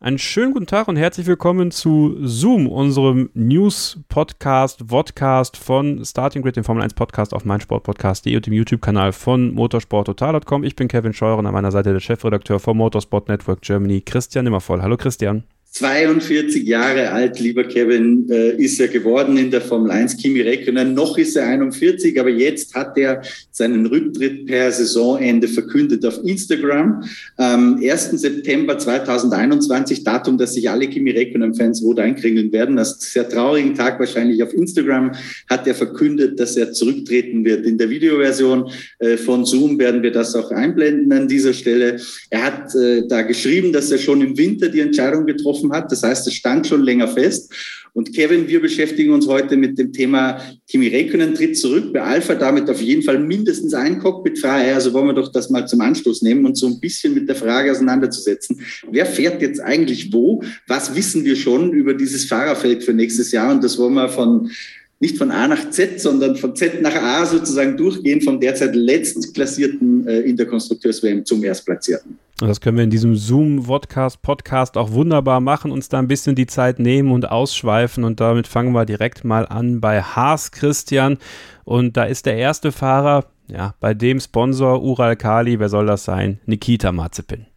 Einen schönen guten Tag und herzlich willkommen zu Zoom, unserem News-Podcast, Vodcast von Starting Grid, dem Formel 1 Podcast auf meinsportpodcast.de und dem YouTube-Kanal von motorsporttotal.com. Ich bin Kevin Scheuren, an meiner Seite der Chefredakteur vom Motorsport Network Germany, Christian Nimmervoll. Hallo Christian. 42 Jahre alt, lieber Kevin, äh, ist er geworden in der Formel 1. Kimi Räikkönen, noch ist er 41, aber jetzt hat er seinen Rücktritt per Saisonende verkündet auf Instagram. Am 1. September 2021, Datum, das sich alle Kimi Räikkönen-Fans rot einkringeln werden, das sehr traurigen Tag wahrscheinlich auf Instagram, hat er verkündet, dass er zurücktreten wird. In der Videoversion äh, von Zoom werden wir das auch einblenden an dieser Stelle. Er hat äh, da geschrieben, dass er schon im Winter die Entscheidung getroffen getroffen hat. Das heißt, es stand schon länger fest. Und Kevin, wir beschäftigen uns heute mit dem Thema Kimi Räikkönen tritt zurück bei Alpha, damit auf jeden Fall mindestens ein Cockpit frei. Also wollen wir doch das mal zum Anstoß nehmen und so ein bisschen mit der Frage auseinanderzusetzen. Wer fährt jetzt eigentlich wo? Was wissen wir schon über dieses Fahrerfeld für nächstes Jahr? Und das wollen wir von nicht von A nach Z, sondern von Z nach A sozusagen durchgehen, vom derzeit letztklassierten äh, in der Konstrukteurs-WM zum Erstplatzierten. Und das können wir in diesem Zoom-Vodcast-Podcast auch wunderbar machen, uns da ein bisschen die Zeit nehmen und ausschweifen. Und damit fangen wir direkt mal an bei Haas Christian. Und da ist der erste Fahrer, ja, bei dem Sponsor Ural Kali, wer soll das sein? Nikita Mazepin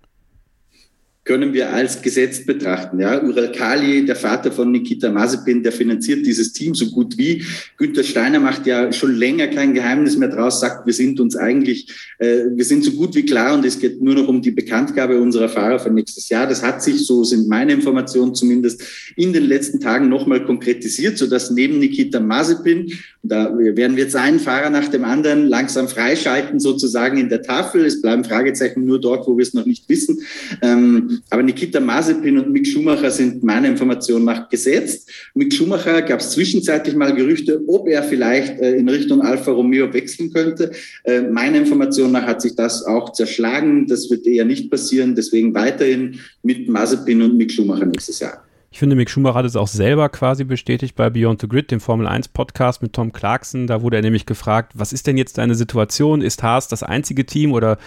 können wir als gesetzt betrachten. Ja, Ural Kali, der Vater von Nikita Mazepin, der finanziert dieses Team so gut wie. Günter Steiner macht ja schon länger kein Geheimnis mehr draus, sagt, wir sind uns eigentlich, äh, wir sind so gut wie klar und es geht nur noch um die Bekanntgabe unserer Fahrer für nächstes Jahr. Das hat sich, so sind meine Informationen zumindest, in den letzten Tagen nochmal konkretisiert, sodass neben Nikita Mazepin, da werden wir jetzt einen Fahrer nach dem anderen langsam freischalten, sozusagen in der Tafel. Es bleiben Fragezeichen nur dort, wo wir es noch nicht wissen. Ähm, aber Nikita Mazepin und Mick Schumacher sind meiner Information nach gesetzt. Mick Schumacher gab es zwischenzeitlich mal Gerüchte, ob er vielleicht äh, in Richtung Alfa Romeo wechseln könnte. Äh, meiner Information nach hat sich das auch zerschlagen. Das wird eher nicht passieren. Deswegen weiterhin mit Mazepin und Mick Schumacher nächstes Jahr. Ich finde, Mick Schumacher hat es auch selber quasi bestätigt bei Beyond the Grid, dem Formel 1 Podcast mit Tom Clarkson. Da wurde er nämlich gefragt, was ist denn jetzt deine Situation? Ist Haas das einzige Team oder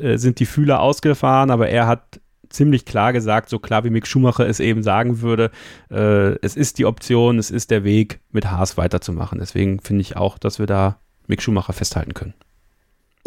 äh, sind die Fühler ausgefahren? Aber er hat ziemlich klar gesagt, so klar wie Mick Schumacher es eben sagen würde, äh, es ist die Option, es ist der Weg, mit Haas weiterzumachen. Deswegen finde ich auch, dass wir da Mick Schumacher festhalten können.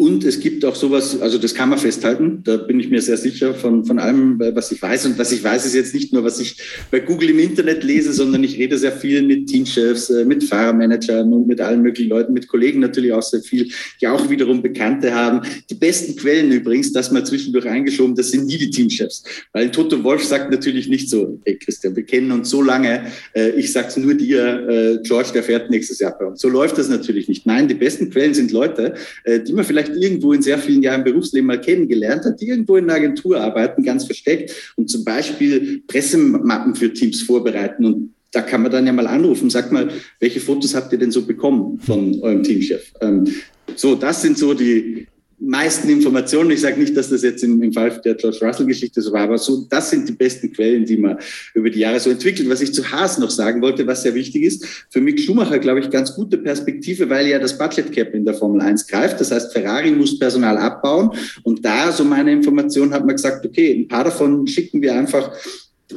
Und es gibt auch sowas, also das kann man festhalten, da bin ich mir sehr sicher von, von allem, was ich weiß. Und was ich weiß, ist jetzt nicht nur, was ich bei Google im Internet lese, sondern ich rede sehr viel mit Teamchefs, äh, mit Fahrermanagern und mit allen möglichen Leuten, mit Kollegen natürlich auch sehr viel, die auch wiederum Bekannte haben. Die besten Quellen übrigens, das mal zwischendurch eingeschoben, das sind nie die Teamchefs. Weil Toto Wolf sagt natürlich nicht so, hey Christian, wir kennen uns so lange, äh, ich sag's nur dir, äh, George, der fährt nächstes Jahr bei uns. So läuft das natürlich nicht. Nein, die besten Quellen sind Leute, die man vielleicht vielleicht irgendwo in sehr vielen Jahren Berufsleben mal kennengelernt hat, die irgendwo in einer Agentur arbeiten, ganz versteckt und zum Beispiel Pressemappen für Teams vorbereiten und da kann man dann ja mal anrufen, sag mal, welche Fotos habt ihr denn so bekommen von eurem Teamchef? Ähm, so, das sind so die, meisten Informationen. Ich sage nicht, dass das jetzt im, Fall der George Russell-Geschichte so war, aber so, das sind die besten Quellen, die man über die Jahre so entwickelt. Was ich zu Haas noch sagen wollte, was sehr wichtig ist, für Mick Schumacher, glaube ich, ganz gute Perspektive, weil ja das Budget Cap in der Formel 1 greift. Das heißt, Ferrari muss Personal abbauen. Und da, so meine Information, hat man gesagt, okay, ein paar davon schicken wir einfach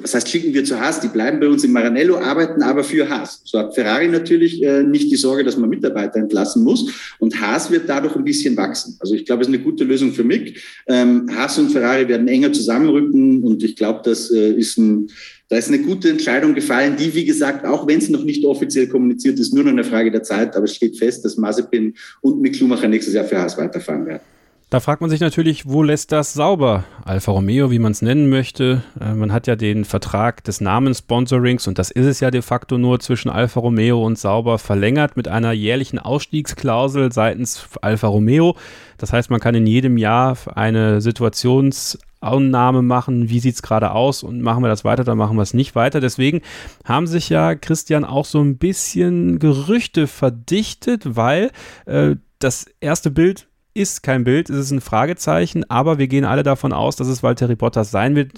das heißt, schicken wir zu Haas, die bleiben bei uns in Maranello, arbeiten aber für Haas. So hat Ferrari natürlich äh, nicht die Sorge, dass man Mitarbeiter entlassen muss. Und Haas wird dadurch ein bisschen wachsen. Also ich glaube, es ist eine gute Lösung für Mick. Ähm, Haas und Ferrari werden enger zusammenrücken und ich glaube, das äh, ist ein, da ist eine gute Entscheidung gefallen, die, wie gesagt, auch wenn es noch nicht offiziell kommuniziert ist, nur noch eine Frage der Zeit, aber es steht fest, dass Mazepin und Mick Schumacher nächstes Jahr für Haas weiterfahren werden. Da fragt man sich natürlich, wo lässt das sauber? Alfa Romeo, wie man es nennen möchte. Äh, man hat ja den Vertrag des Namenssponsorings und das ist es ja de facto nur zwischen Alfa Romeo und Sauber verlängert mit einer jährlichen Ausstiegsklausel seitens Alfa Romeo. Das heißt, man kann in jedem Jahr eine Situationsannahme machen, wie sieht es gerade aus und machen wir das weiter, dann machen wir es nicht weiter. Deswegen haben sich ja Christian auch so ein bisschen Gerüchte verdichtet, weil äh, das erste Bild ist kein Bild, es ist ein Fragezeichen, aber wir gehen alle davon aus, dass es Valtteri Bottas sein wird.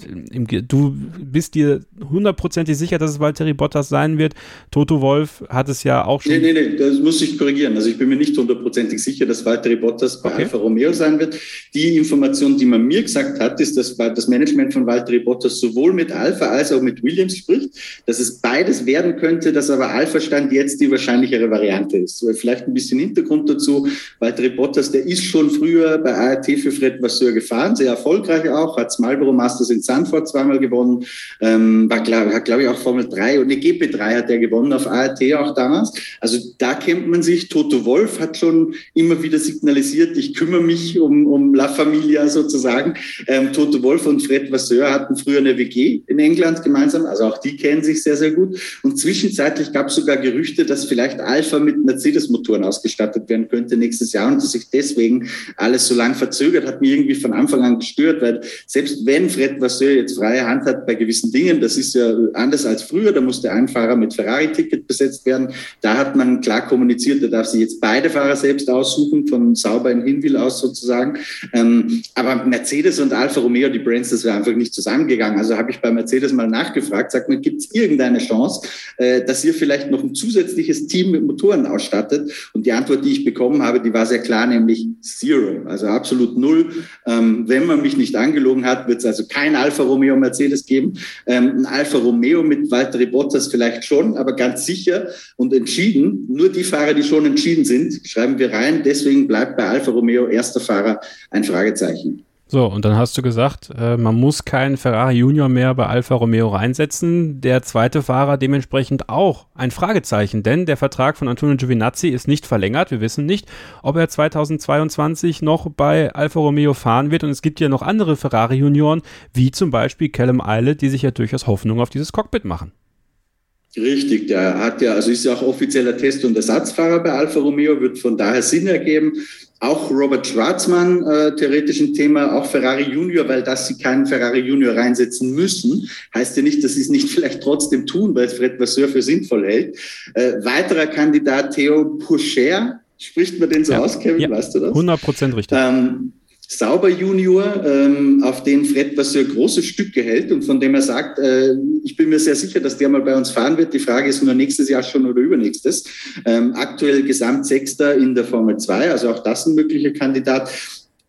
Du bist dir hundertprozentig sicher, dass es Valtteri Bottas sein wird. Toto Wolf hat es ja auch schon. Nee, nee, nee, das muss ich korrigieren. Also ich bin mir nicht hundertprozentig sicher, dass Valtteri Bottas bei okay. Alfa Romeo sein wird. Die Information, die man mir gesagt hat, ist, dass das Management von Valtteri Bottas sowohl mit Alfa als auch mit Williams spricht, dass es beides werden könnte, dass aber Alfa Stand jetzt die wahrscheinlichere Variante ist. Vielleicht ein bisschen Hintergrund dazu. Valtteri Bottas, der ist schon früher bei ART für Fred Vasseur gefahren, sehr erfolgreich auch, hat Marlboro Masters in Sanford zweimal gewonnen, ähm, war, glaub, hat glaube ich auch Formel 3 und eine GP3 hat er gewonnen auf ART auch damals. Also da kennt man sich. Toto Wolf hat schon immer wieder signalisiert, ich kümmere mich um, um La Familia sozusagen. Ähm, Toto Wolf und Fred Vasseur hatten früher eine WG in England gemeinsam, also auch die kennen sich sehr, sehr gut. Und zwischenzeitlich gab es sogar Gerüchte, dass vielleicht Alpha mit Mercedes-Motoren ausgestattet werden könnte nächstes Jahr und dass sich deswegen deswegen alles so lang verzögert, hat mich irgendwie von Anfang an gestört, weil selbst wenn Fred Vasseur jetzt freie Hand hat bei gewissen Dingen, das ist ja anders als früher, da musste ein Fahrer mit Ferrari-Ticket besetzt werden, da hat man klar kommuniziert, da darf sich jetzt beide Fahrer selbst aussuchen, von sauber in Hinwil aus sozusagen. Ähm, aber Mercedes und Alfa Romeo, die Brands, das wäre einfach nicht zusammengegangen. Also habe ich bei Mercedes mal nachgefragt, sagt man, gibt es irgendeine Chance, äh, dass ihr vielleicht noch ein zusätzliches Team mit Motoren ausstattet? Und die Antwort, die ich bekommen habe, die war sehr klar, nämlich Zero, also absolut null. Ähm, wenn man mich nicht angelogen hat, wird es also kein Alfa Romeo Mercedes geben. Ähm, ein Alfa Romeo mit Valtteri Bottas vielleicht schon, aber ganz sicher und entschieden. Nur die Fahrer, die schon entschieden sind, schreiben wir rein. Deswegen bleibt bei Alfa Romeo erster Fahrer ein Fragezeichen. So, und dann hast du gesagt, äh, man muss keinen Ferrari Junior mehr bei Alfa Romeo reinsetzen. Der zweite Fahrer dementsprechend auch ein Fragezeichen, denn der Vertrag von Antonio Giovinazzi ist nicht verlängert. Wir wissen nicht, ob er 2022 noch bei Alfa Romeo fahren wird. Und es gibt ja noch andere Ferrari Junioren, wie zum Beispiel Callum Eilert, die sich ja durchaus Hoffnung auf dieses Cockpit machen. Richtig, der hat ja, also ist ja auch offizieller Test- und Ersatzfahrer bei Alfa Romeo, wird von daher Sinn ergeben. Auch Robert Schwarzmann, äh, theoretisch ein Thema, auch Ferrari Junior, weil dass sie keinen Ferrari Junior reinsetzen müssen, heißt ja nicht, dass sie es nicht vielleicht trotzdem tun, weil es Fred Vasseur für sinnvoll hält. Äh, weiterer Kandidat Theo Pocher, spricht man den so ja, aus, Kevin, ja, weißt du das? 100 Prozent richtig. Ähm, Sauber Junior, ähm, auf den Fred was Vasseur große Stücke hält und von dem er sagt, äh, ich bin mir sehr sicher, dass der mal bei uns fahren wird. Die Frage ist nur nächstes Jahr schon oder übernächstes. Ähm, aktuell Gesamtsechster in der Formel 2, also auch das ein möglicher Kandidat.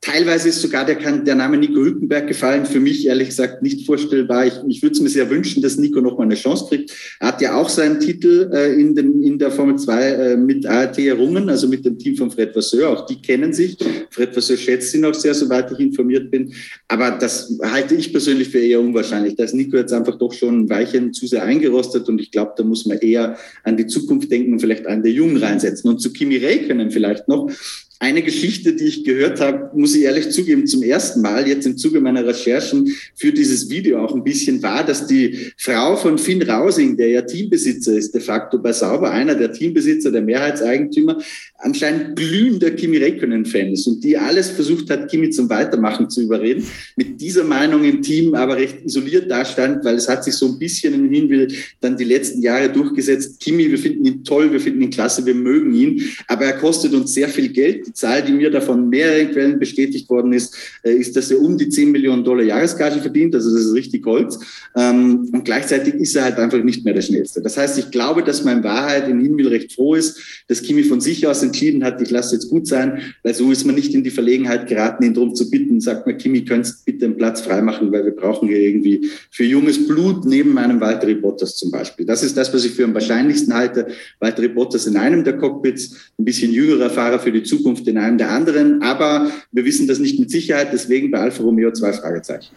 Teilweise ist sogar der, der Name Nico Hülkenberg gefallen. Für mich ehrlich gesagt nicht vorstellbar. Ich, ich würde es mir sehr wünschen, dass Nico noch mal eine Chance kriegt. Er hat ja auch seinen Titel äh, in, den, in der Formel 2 äh, mit ART errungen, also mit dem Team von Fred Vasseur. Auch die kennen sich. Fred Vasseur schätzt ihn auch sehr, soweit ich informiert bin. Aber das halte ich persönlich für eher unwahrscheinlich. Da ist Nico jetzt einfach doch schon ein Weilchen zu sehr eingerostet und ich glaube, da muss man eher an die Zukunft denken und vielleicht einen der Jungen reinsetzen. Und zu Kimi Räikkönen vielleicht noch eine Geschichte, die ich gehört habe, muss ich ehrlich zugeben, zum ersten Mal jetzt im Zuge meiner Recherchen für dieses Video auch ein bisschen war, dass die Frau von Finn Rausing, der ja Teambesitzer ist, de facto bei Sauber, einer der Teambesitzer, der Mehrheitseigentümer, anscheinend glühender Kimi Räikkönen-Fan ist und die alles versucht hat, Kimi zum Weitermachen zu überreden, mit dieser Meinung im Team aber recht isoliert dastand, weil es hat sich so ein bisschen in Hinwill dann die letzten Jahre durchgesetzt. Kimi, wir finden ihn toll, wir finden ihn klasse, wir mögen ihn, aber er kostet uns sehr viel Geld die Zahl, die mir davon mehreren Quellen bestätigt worden ist, äh, ist, dass er um die 10 Millionen Dollar Jahresgage verdient. Also das ist richtig Holz. Ähm, und gleichzeitig ist er halt einfach nicht mehr der Schnellste. Das heißt, ich glaube, dass man in Wahrheit in Hinwil recht froh ist, dass Kimi von sich aus entschieden hat, ich lasse jetzt gut sein, weil so ist man nicht in die Verlegenheit geraten, ihn darum zu bitten. Sagt man, Kimi, könntest bitte einen Platz freimachen, weil wir brauchen hier irgendwie für junges Blut neben meinem Walter Bottas zum Beispiel. Das ist das, was ich für am wahrscheinlichsten halte. Walter Bottas in einem der Cockpits, ein bisschen jüngerer Fahrer für die Zukunft Zukunft in einem der anderen. Aber wir wissen das nicht mit Sicherheit, deswegen bei Alfa Romeo zwei Fragezeichen.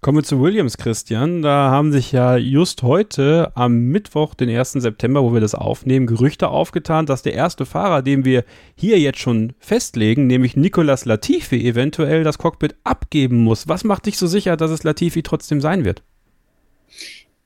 Kommen wir zu Williams, Christian. Da haben sich ja just heute am Mittwoch, den 1. September, wo wir das aufnehmen, Gerüchte aufgetan, dass der erste Fahrer, den wir hier jetzt schon festlegen, nämlich Nicolas Latifi, eventuell das Cockpit abgeben muss. Was macht dich so sicher, dass es Latifi trotzdem sein wird?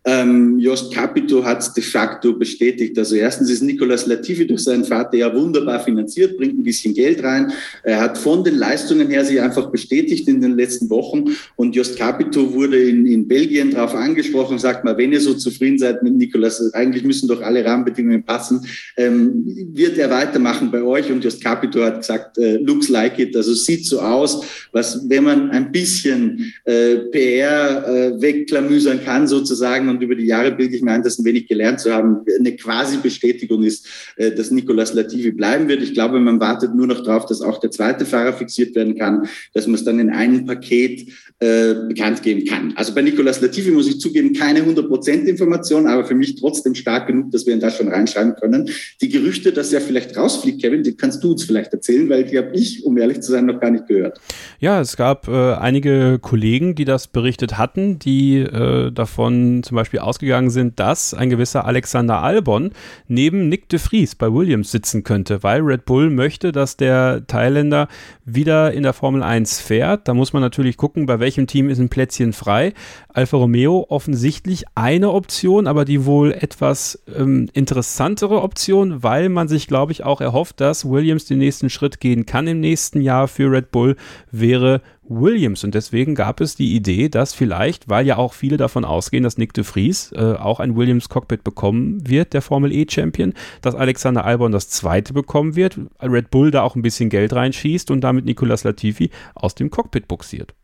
Ähm, Jost Capito hat es de facto bestätigt. Also erstens ist Nicolas Latifi durch seinen Vater ja wunderbar finanziert, bringt ein bisschen Geld rein. Er hat von den Leistungen her sich einfach bestätigt in den letzten Wochen. Und Jost Capito wurde in, in Belgien darauf angesprochen, sagt mal, wenn ihr so zufrieden seid mit Nicolas, eigentlich müssen doch alle Rahmenbedingungen passen, ähm, wird er weitermachen bei euch. Und Jost Capito hat gesagt, äh, looks like it, also sieht so aus, was, wenn man ein bisschen äh, PR äh, wegklamüsern kann sozusagen und über die Jahre bilde ich mir ein, das ein wenig gelernt zu haben, eine quasi Bestätigung ist, äh, dass Nicolas Latifi bleiben wird. Ich glaube, man wartet nur noch darauf, dass auch der zweite Fahrer fixiert werden kann, dass man es dann in einem Paket äh, bekannt geben kann. Also bei Nicolas Latifi muss ich zugeben, keine 100% Information, aber für mich trotzdem stark genug, dass wir ihn da schon reinschreiben können. Die Gerüchte, dass er vielleicht rausfliegt, Kevin, die kannst du uns vielleicht erzählen, weil die habe ich, um ehrlich zu sein, noch gar nicht gehört. Ja, es gab äh, einige Kollegen, die das berichtet hatten, die äh, davon zum Beispiel ausgegangen sind, dass ein gewisser Alexander Albon neben Nick de Vries bei Williams sitzen könnte, weil Red Bull möchte, dass der Thailänder wieder in der Formel 1 fährt. Da muss man natürlich gucken, bei welchem Team ist ein Plätzchen frei. Alfa Romeo offensichtlich eine Option, aber die wohl etwas ähm, interessantere Option, weil man sich, glaube ich, auch erhofft, dass Williams den nächsten Schritt gehen kann im nächsten Jahr für Red Bull, wäre Williams. Und deswegen gab es die Idee, dass vielleicht, weil ja auch viele davon ausgehen, dass Nick de Vries äh, auch ein Williams-Cockpit bekommen wird, der Formel E-Champion, dass Alexander Albon das zweite bekommen wird, Red Bull da auch ein bisschen Geld reinschießt und damit Nicolas Latifi aus dem Cockpit buxiert.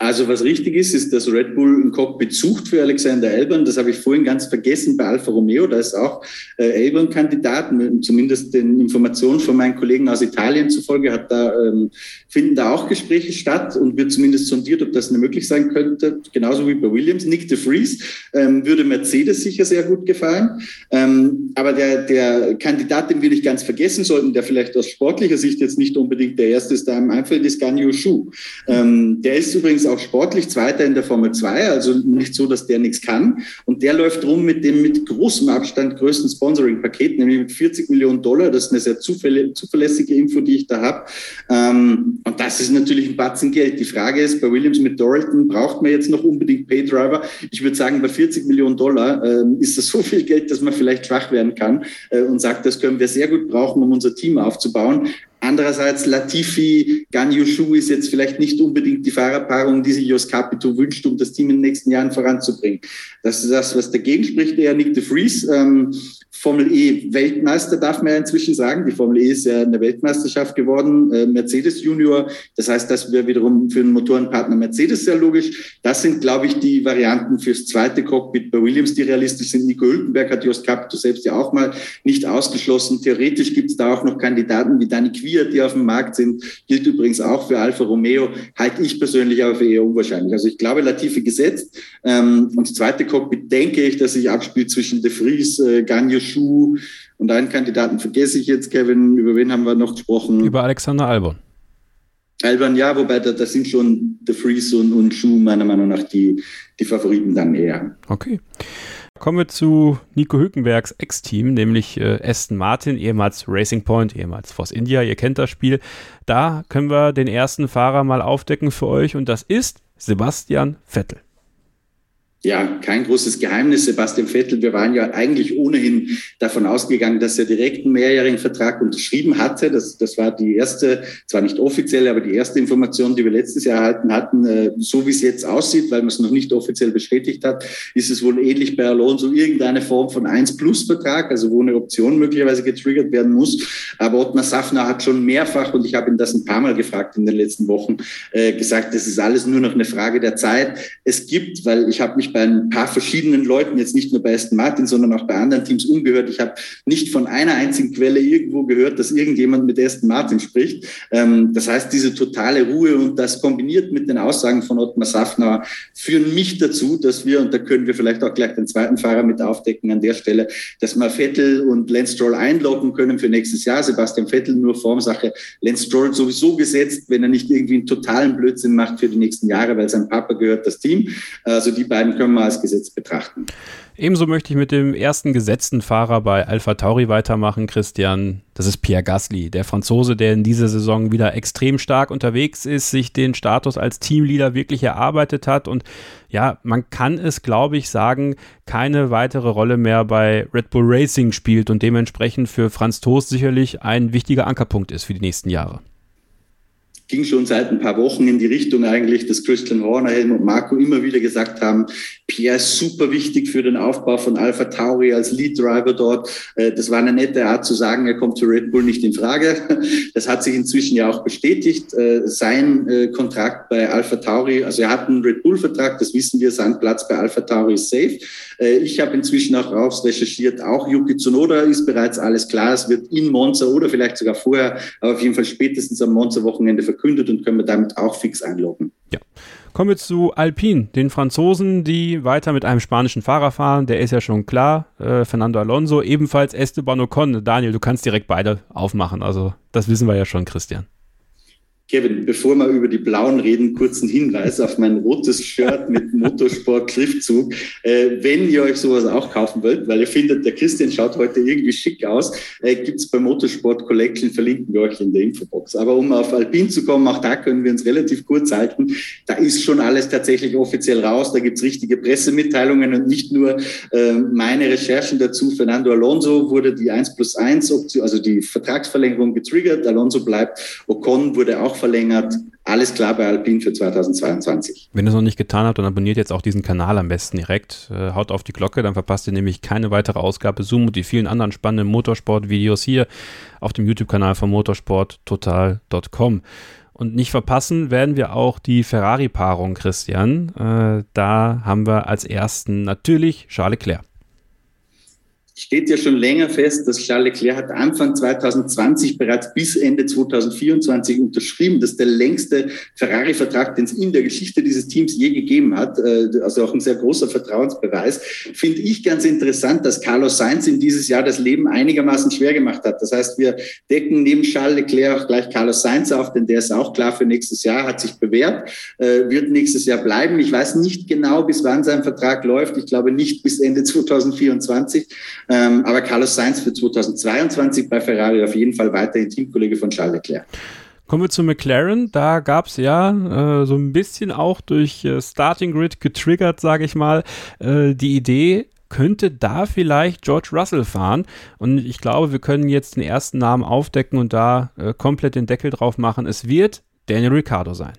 Also was richtig ist, ist, dass Red Bull ein Cockpit sucht für Alexander Albon. Das habe ich vorhin ganz vergessen bei Alfa Romeo. Da ist auch äh, Albon-Kandidat. Zumindest den Informationen von meinen Kollegen aus Italien zufolge hat da, ähm, finden da auch Gespräche statt und wird zumindest sondiert, ob das möglich sein könnte. Genauso wie bei Williams. Nick de Vries ähm, würde Mercedes sicher sehr gut gefallen. Ähm, aber der, der Kandidat, den wir nicht ganz vergessen sollten, der vielleicht aus sportlicher Sicht jetzt nicht unbedingt der erste ist, da im Einfeld ist Ganyu Shu. Ähm, der ist übrigens auch sportlich Zweiter in der Formel 2, also nicht so, dass der nichts kann. Und der läuft rum mit dem mit großem Abstand größten Sponsoring-Paket, nämlich mit 40 Millionen Dollar. Das ist eine sehr zuverlässige Info, die ich da habe. Ähm, und das ist natürlich ein Batzen Geld. Die Frage ist, bei Williams mit Doralton braucht man jetzt noch unbedingt Paydriver. Ich würde sagen, bei 40 Millionen Dollar äh, ist das so viel Geld, dass man vielleicht schwach werden kann äh, und sagt, das können wir sehr gut brauchen, um unser Team aufzubauen. Andererseits Latifi, Ganyushu ist jetzt vielleicht nicht unbedingt die Fahrerpaarung, die sich Jos Capito wünscht, um das Team in den nächsten Jahren voranzubringen. Das ist das, was dagegen spricht, eher Nick de Vries. Ähm, Formel E Weltmeister darf man ja inzwischen sagen. Die Formel E ist ja eine Weltmeisterschaft geworden, äh, Mercedes Junior. Das heißt, das wäre wiederum für den Motorenpartner Mercedes sehr logisch. Das sind, glaube ich, die Varianten fürs zweite Cockpit bei Williams, die realistisch sind. Nico Hülkenberg hat Jost Capito selbst ja auch mal nicht ausgeschlossen. Theoretisch gibt es da auch noch Kandidaten wie Dani Quier, die auf dem Markt sind. Gilt übrigens auch für Alfa Romeo. Halte ich persönlich aber für eher unwahrscheinlich. Also ich glaube, Latifi gesetzt. Ähm, und das zweite Cockpit denke ich, dass sich abspielt zwischen De Vries, äh, Gagne Schuh und einen Kandidaten vergesse ich jetzt, Kevin. Über wen haben wir noch gesprochen? Über Alexander Albon. Albon, ja, wobei da, das sind schon The Freeze und, und Schuh meiner Meinung nach die, die Favoriten dann eher. Okay. Kommen wir zu Nico Hülkenbergs Ex-Team, nämlich äh, Aston Martin, ehemals Racing Point, ehemals Force India. Ihr kennt das Spiel. Da können wir den ersten Fahrer mal aufdecken für euch und das ist Sebastian Vettel ja, kein großes Geheimnis. Sebastian Vettel, wir waren ja eigentlich ohnehin davon ausgegangen, dass er direkt einen mehrjährigen Vertrag unterschrieben hatte. Das, das war die erste, zwar nicht offiziell, aber die erste Information, die wir letztes Jahr erhalten hatten. Äh, so wie es jetzt aussieht, weil man es noch nicht offiziell bestätigt hat, ist es wohl ähnlich bei Alonso irgendeine Form von 1-Plus-Vertrag, also wo eine Option möglicherweise getriggert werden muss. Aber Ottmar Safner hat schon mehrfach, und ich habe ihn das ein paar Mal gefragt in den letzten Wochen, äh, gesagt, das ist alles nur noch eine Frage der Zeit. Es gibt, weil ich habe mich bei ein paar verschiedenen Leuten, jetzt nicht nur bei Aston Martin, sondern auch bei anderen Teams umgehört. Ich habe nicht von einer einzigen Quelle irgendwo gehört, dass irgendjemand mit Aston Martin spricht. Ähm, das heißt, diese totale Ruhe und das kombiniert mit den Aussagen von Ottmar Safnauer führen mich dazu, dass wir, und da können wir vielleicht auch gleich den zweiten Fahrer mit aufdecken an der Stelle, dass wir Vettel und Lance Stroll einloggen können für nächstes Jahr. Sebastian Vettel nur Formsache. Lance Stroll sowieso gesetzt, wenn er nicht irgendwie einen totalen Blödsinn macht für die nächsten Jahre, weil sein Papa gehört das Team. Also die beiden können wir als Gesetz betrachten. Ebenso möchte ich mit dem ersten gesetzten Fahrer bei Alpha Tauri weitermachen, Christian. Das ist Pierre Gasly, der Franzose, der in dieser Saison wieder extrem stark unterwegs ist, sich den Status als Teamleader wirklich erarbeitet hat und ja, man kann es, glaube ich, sagen, keine weitere Rolle mehr bei Red Bull Racing spielt und dementsprechend für Franz Toast sicherlich ein wichtiger Ankerpunkt ist für die nächsten Jahre ging schon seit ein paar Wochen in die Richtung eigentlich, dass Christian Horner, Helmut Marco immer wieder gesagt haben, Pierre ist super wichtig für den Aufbau von Alpha Tauri als Lead Driver dort. Äh, das war eine nette Art zu sagen, er kommt zu Red Bull nicht in Frage. Das hat sich inzwischen ja auch bestätigt. Äh, sein äh, Kontrakt bei Alpha Tauri, also er hat einen Red Bull Vertrag, das wissen wir, sein Platz bei Alpha Tauri ist safe. Ich habe inzwischen auch raus recherchiert, auch Yuki Tsunoda ist bereits alles klar. Es wird in Monza oder vielleicht sogar vorher, aber auf jeden Fall spätestens am Monza-Wochenende verkündet und können wir damit auch fix einloggen. Ja. Kommen wir zu Alpine, den Franzosen, die weiter mit einem spanischen Fahrer fahren. Der ist ja schon klar. Äh, Fernando Alonso, ebenfalls Esteban Ocon. Daniel, du kannst direkt beide aufmachen. Also, das wissen wir ja schon, Christian. Kevin, bevor wir über die Blauen reden, kurzen Hinweis auf mein rotes Shirt mit Motorsport-Schriftzug. Äh, wenn ihr euch sowas auch kaufen wollt, weil ihr findet, der Christian schaut heute irgendwie schick aus, äh, gibt's bei Motorsport Collection, verlinken wir euch in der Infobox. Aber um auf Alpin zu kommen, auch da können wir uns relativ kurz halten. Da ist schon alles tatsächlich offiziell raus. Da gibt's richtige Pressemitteilungen und nicht nur äh, meine Recherchen dazu. Fernando Alonso wurde die 1 plus 1 Option, also die Vertragsverlängerung getriggert. Alonso bleibt. Ocon wurde auch verlängert. Alles klar bei Alpine für 2022. Wenn ihr es noch nicht getan habt, dann abonniert jetzt auch diesen Kanal am besten direkt. Äh, haut auf die Glocke, dann verpasst ihr nämlich keine weitere Ausgabe Zoom und die vielen anderen spannenden Motorsport-Videos hier auf dem YouTube-Kanal von motorsporttotal.com. Und nicht verpassen werden wir auch die Ferrari-Paarung, Christian. Äh, da haben wir als ersten natürlich Charles Leclerc steht ja schon länger fest, dass Charles Leclerc hat Anfang 2020 bereits bis Ende 2024 unterschrieben. Das ist der längste Ferrari-Vertrag, den es in der Geschichte dieses Teams je gegeben hat. Äh, also auch ein sehr großer Vertrauensbeweis. Finde ich ganz interessant, dass Carlos Sainz in dieses Jahr das Leben einigermaßen schwer gemacht hat. Das heißt, wir decken neben Charles Leclerc auch gleich Carlos Sainz auf, denn der ist auch klar für nächstes Jahr, hat sich bewährt, äh, wird nächstes Jahr bleiben. Ich weiß nicht genau, bis wann sein Vertrag läuft. Ich glaube nicht bis Ende 2024. Ähm, aber Carlos Sainz für 2022 bei Ferrari auf jeden Fall weiterhin Teamkollege von Charles Leclerc. Kommen wir zu McLaren. Da gab es ja äh, so ein bisschen auch durch äh, Starting Grid getriggert, sage ich mal, äh, die Idee, könnte da vielleicht George Russell fahren. Und ich glaube, wir können jetzt den ersten Namen aufdecken und da äh, komplett den Deckel drauf machen. Es wird Daniel Ricciardo sein.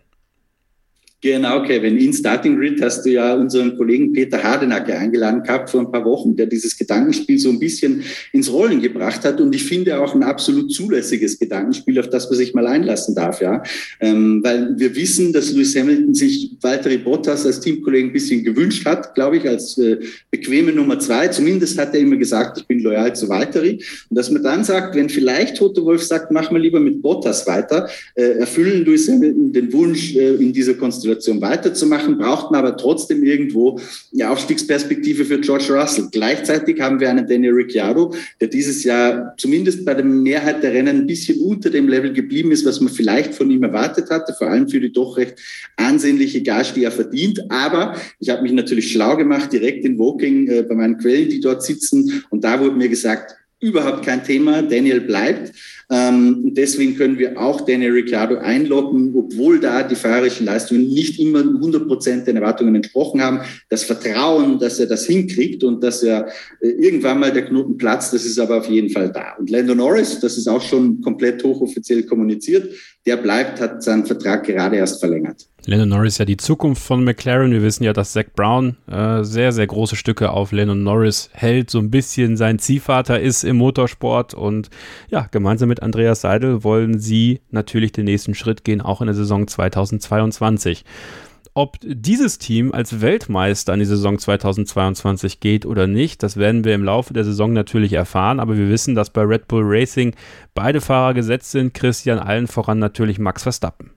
Genau, Kevin. In Starting Grid hast du ja unseren Kollegen Peter Hardenacke eingeladen gehabt vor ein paar Wochen, der dieses Gedankenspiel so ein bisschen ins Rollen gebracht hat. Und ich finde auch ein absolut zulässiges Gedankenspiel, auf das man sich mal einlassen darf, ja. Ähm, weil wir wissen, dass Lewis Hamilton sich Valtteri Bottas als Teamkollegen ein bisschen gewünscht hat, glaube ich, als äh, bequeme Nummer zwei. Zumindest hat er immer gesagt, ich bin loyal zu Valtteri. Und dass man dann sagt, wenn vielleicht Toto Wolf sagt, mach mal lieber mit Bottas weiter, äh, erfüllen Lewis Hamilton den Wunsch äh, in dieser Konstellation Situation weiterzumachen, braucht man aber trotzdem irgendwo eine Aufstiegsperspektive für George Russell. Gleichzeitig haben wir einen Daniel Ricciardo, der dieses Jahr zumindest bei der Mehrheit der Rennen ein bisschen unter dem Level geblieben ist, was man vielleicht von ihm erwartet hatte, vor allem für die doch recht ansehnliche Gage, die er verdient. Aber ich habe mich natürlich schlau gemacht, direkt in Woking äh, bei meinen Quellen, die dort sitzen. Und da wurde mir gesagt, überhaupt kein Thema, Daniel bleibt. Ähm, und deswegen können wir auch Daniel Ricciardo einloggen, obwohl da die fahrerischen Leistungen nicht immer 100 Prozent den Erwartungen entsprochen haben. Das Vertrauen, dass er das hinkriegt und dass er äh, irgendwann mal der Knoten platzt, das ist aber auf jeden Fall da. Und Lando Norris, das ist auch schon komplett hochoffiziell kommuniziert, der bleibt, hat seinen Vertrag gerade erst verlängert. Lennon Norris ja die Zukunft von McLaren. Wir wissen ja, dass Zach Brown äh, sehr, sehr große Stücke auf Lennon Norris hält, so ein bisschen sein Ziehvater ist im Motorsport und ja, gemeinsam mit Andreas Seidel wollen sie natürlich den nächsten Schritt gehen, auch in der Saison 2022. Ob dieses Team als Weltmeister in die Saison 2022 geht oder nicht, das werden wir im Laufe der Saison natürlich erfahren, aber wir wissen, dass bei Red Bull Racing beide Fahrer gesetzt sind, Christian allen voran natürlich Max Verstappen.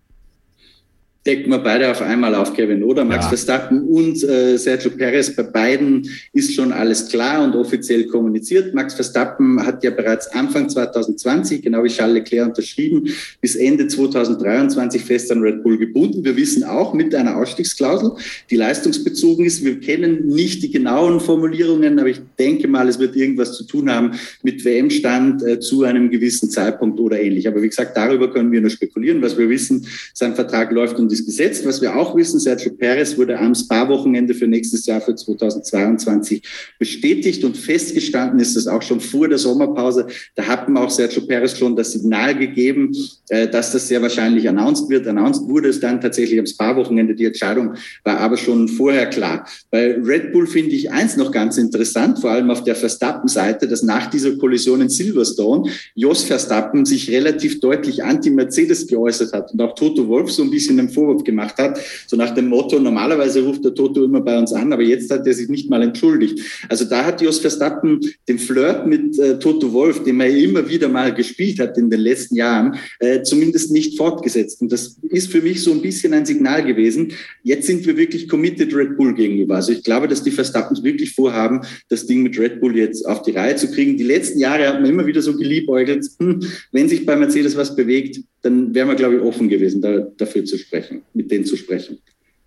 Decken wir beide auf einmal auf, Kevin, oder? Max ja. Verstappen und äh, Sergio Perez, bei beiden ist schon alles klar und offiziell kommuniziert. Max Verstappen hat ja bereits Anfang 2020, genau wie Charles Leclerc unterschrieben, bis Ende 2023 fest an Red Bull gebunden. Wir wissen auch mit einer Ausstiegsklausel, die leistungsbezogen ist. Wir kennen nicht die genauen Formulierungen, aber ich denke mal, es wird irgendwas zu tun haben mit WM-Stand äh, zu einem gewissen Zeitpunkt oder ähnlich. Aber wie gesagt, darüber können wir nur spekulieren. Was wir wissen, sein Vertrag läuft und ist gesetzt. Was wir auch wissen, Sergio Perez wurde am Spa-Wochenende für nächstes Jahr, für 2022 bestätigt und festgestanden ist das auch schon vor der Sommerpause. Da hat man auch Sergio Perez schon das Signal gegeben, äh, dass das sehr wahrscheinlich announced wird. Announced wurde es dann tatsächlich am Spa-Wochenende. Die Entscheidung war aber schon vorher klar. Bei Red Bull finde ich eins noch ganz interessant, vor allem auf der Verstappen-Seite, dass nach dieser Kollision in Silverstone Jos Verstappen sich relativ deutlich anti-Mercedes geäußert hat und auch Toto Wolf so ein bisschen im Vorwurf gemacht hat, so nach dem Motto, normalerweise ruft der Toto immer bei uns an, aber jetzt hat er sich nicht mal entschuldigt. Also da hat Jos Verstappen den Flirt mit äh, Toto Wolf, den er immer wieder mal gespielt hat in den letzten Jahren, äh, zumindest nicht fortgesetzt. Und das ist für mich so ein bisschen ein Signal gewesen. Jetzt sind wir wirklich committed Red Bull gegenüber. Also ich glaube, dass die Verstappens wirklich vorhaben, das Ding mit Red Bull jetzt auf die Reihe zu kriegen. Die letzten Jahre hat man immer wieder so geliebäugelt, hm, wenn sich bei Mercedes was bewegt, dann wären wir, glaube ich, offen gewesen, da, dafür zu sprechen, mit denen zu sprechen.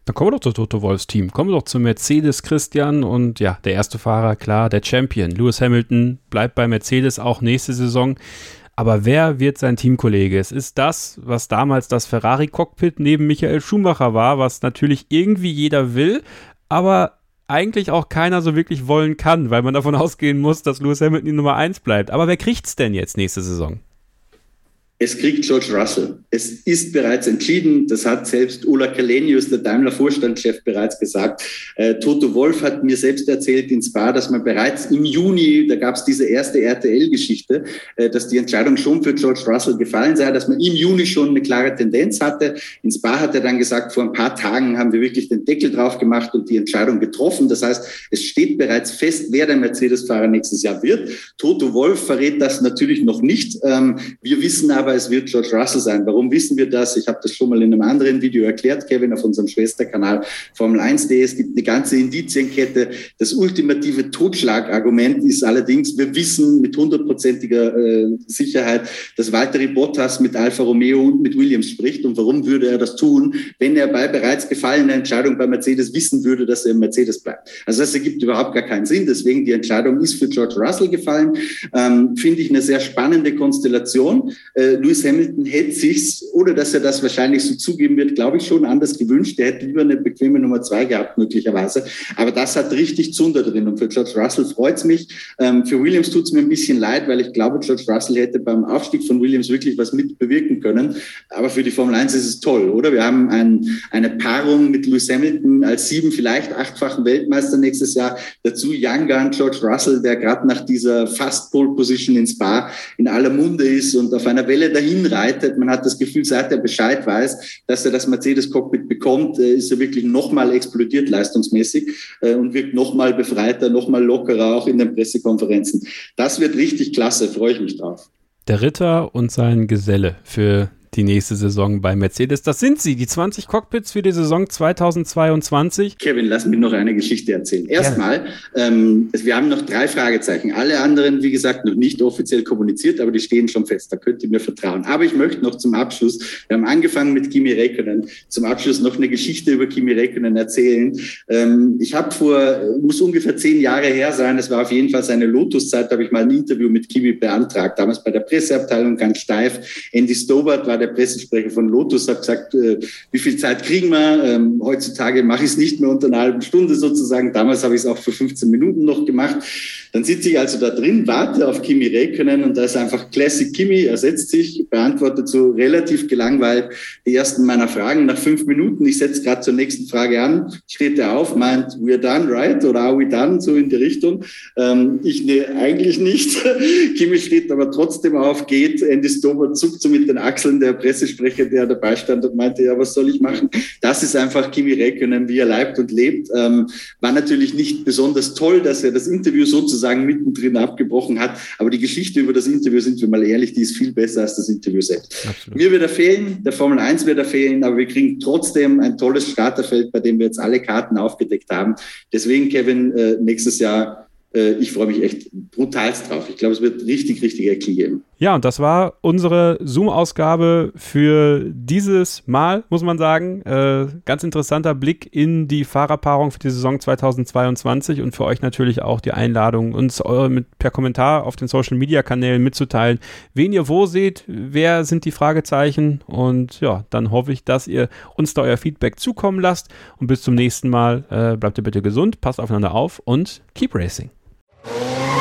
Dann kommen wir doch zum Toto Wolfs Team. Kommen wir doch zu Mercedes Christian und ja, der erste Fahrer, klar, der Champion. Lewis Hamilton bleibt bei Mercedes auch nächste Saison. Aber wer wird sein Teamkollege? Es ist das, was damals das Ferrari-Cockpit neben Michael Schumacher war, was natürlich irgendwie jeder will, aber eigentlich auch keiner so wirklich wollen kann, weil man davon ausgehen muss, dass Lewis Hamilton die Nummer 1 bleibt. Aber wer kriegt's denn jetzt nächste Saison? Es kriegt George Russell. Es ist bereits entschieden. Das hat selbst Ola Kalenius, der Daimler-Vorstandschef, bereits gesagt. Äh, Toto Wolf hat mir selbst erzählt in Spa, dass man bereits im Juni, da gab es diese erste RTL-Geschichte, äh, dass die Entscheidung schon für George Russell gefallen sei, dass man im Juni schon eine klare Tendenz hatte. In Spa hat er dann gesagt, vor ein paar Tagen haben wir wirklich den Deckel drauf gemacht und die Entscheidung getroffen. Das heißt, es steht bereits fest, wer der Mercedes-Fahrer nächstes Jahr wird. Toto Wolf verrät das natürlich noch nicht. Ähm, wir wissen aber, aber es wird George Russell sein. Warum wissen wir das? Ich habe das schon mal in einem anderen Video erklärt, Kevin, auf unserem Schwesterkanal Formel 1.de. Es gibt eine ganze Indizienkette. Das ultimative Totschlagargument ist allerdings, wir wissen mit hundertprozentiger äh, Sicherheit, dass Valtteri Bottas mit Alfa Romeo und mit Williams spricht. Und warum würde er das tun, wenn er bei bereits gefallener Entscheidung bei Mercedes wissen würde, dass er im Mercedes bleibt? Also das ergibt überhaupt gar keinen Sinn. Deswegen die Entscheidung ist für George Russell gefallen. Ähm, Finde ich eine sehr spannende Konstellation. Äh, Lewis Hamilton hätte sich, ohne dass er das wahrscheinlich so zugeben wird, glaube ich, schon anders gewünscht. Er hätte lieber eine bequeme Nummer zwei gehabt, möglicherweise. Aber das hat richtig Zunder drin. Und für George Russell freut es mich. Ähm, für Williams tut es mir ein bisschen leid, weil ich glaube, George Russell hätte beim Aufstieg von Williams wirklich was mit bewirken können. Aber für die Formel 1 ist es toll, oder? Wir haben ein, eine Paarung mit Lewis Hamilton als sieben, vielleicht achtfachen Weltmeister nächstes Jahr. Dazu Young Gun George Russell, der gerade nach dieser Fast Pole Position ins Spa in aller Munde ist und auf einer Welle Welle dahin reitet. Man hat das Gefühl, seit er Bescheid weiß, dass er das Mercedes-Cockpit bekommt, äh, ist er wirklich nochmal explodiert leistungsmäßig äh, und wirkt nochmal befreiter, nochmal lockerer, auch in den Pressekonferenzen. Das wird richtig klasse, freue ich mich drauf. Der Ritter und sein Geselle für die nächste Saison bei Mercedes. Das sind sie, die 20 Cockpits für die Saison 2022. Kevin, lass mich noch eine Geschichte erzählen. Erstmal, ähm, wir haben noch drei Fragezeichen. Alle anderen, wie gesagt, noch nicht offiziell kommuniziert, aber die stehen schon fest. Da könnt ihr mir vertrauen. Aber ich möchte noch zum Abschluss, wir haben angefangen mit Kimi Räikkönen, zum Abschluss noch eine Geschichte über Kimi Räikkönen erzählen. Ähm, ich habe vor, muss ungefähr zehn Jahre her sein, es war auf jeden Fall seine Lotus-Zeit, da habe ich mal ein Interview mit Kimi beantragt. Damals bei der Presseabteilung ganz steif. Andy Stobart war der der Pressesprecher von Lotus hat gesagt, äh, wie viel Zeit kriegen wir? Ähm, heutzutage mache ich es nicht mehr unter einer halben Stunde sozusagen. Damals habe ich es auch für 15 Minuten noch gemacht. Dann sitze ich also da drin, warte auf Kimi Räikkönen und da ist einfach Classic Kimi, er setzt sich, beantwortet so relativ gelangweilt die ersten meiner Fragen nach fünf Minuten. Ich setze gerade zur nächsten Frage an, steht er auf, meint, we're done, right? Oder are we done? So in die Richtung. Ähm, ich ne, eigentlich nicht. Kimi steht aber trotzdem auf, geht, Andy Stober zuckt so mit den Achseln, der Pressesprecher, der dabei stand und meinte, ja, was soll ich machen? Das ist einfach Kimi Räikkönen, wie er leibt und lebt. Ähm, war natürlich nicht besonders toll, dass er das Interview sozusagen mittendrin abgebrochen hat, aber die Geschichte über das Interview, sind wir mal ehrlich, die ist viel besser als das Interview selbst. Absolut. Mir wird er fehlen, der Formel 1 wird er fehlen, aber wir kriegen trotzdem ein tolles Starterfeld, bei dem wir jetzt alle Karten aufgedeckt haben. Deswegen, Kevin, äh, nächstes Jahr ich freue mich echt brutalst drauf. Ich glaube, es wird richtig, richtig Action geben. Ja, und das war unsere Zoom-Ausgabe für dieses Mal, muss man sagen. Äh, ganz interessanter Blick in die Fahrerpaarung für die Saison 2022 und für euch natürlich auch die Einladung, uns eure mit, per Kommentar auf den Social-Media-Kanälen mitzuteilen, wen ihr wo seht, wer sind die Fragezeichen und ja, dann hoffe ich, dass ihr uns da euer Feedback zukommen lasst und bis zum nächsten Mal. Äh, bleibt ihr bitte gesund, passt aufeinander auf und keep racing.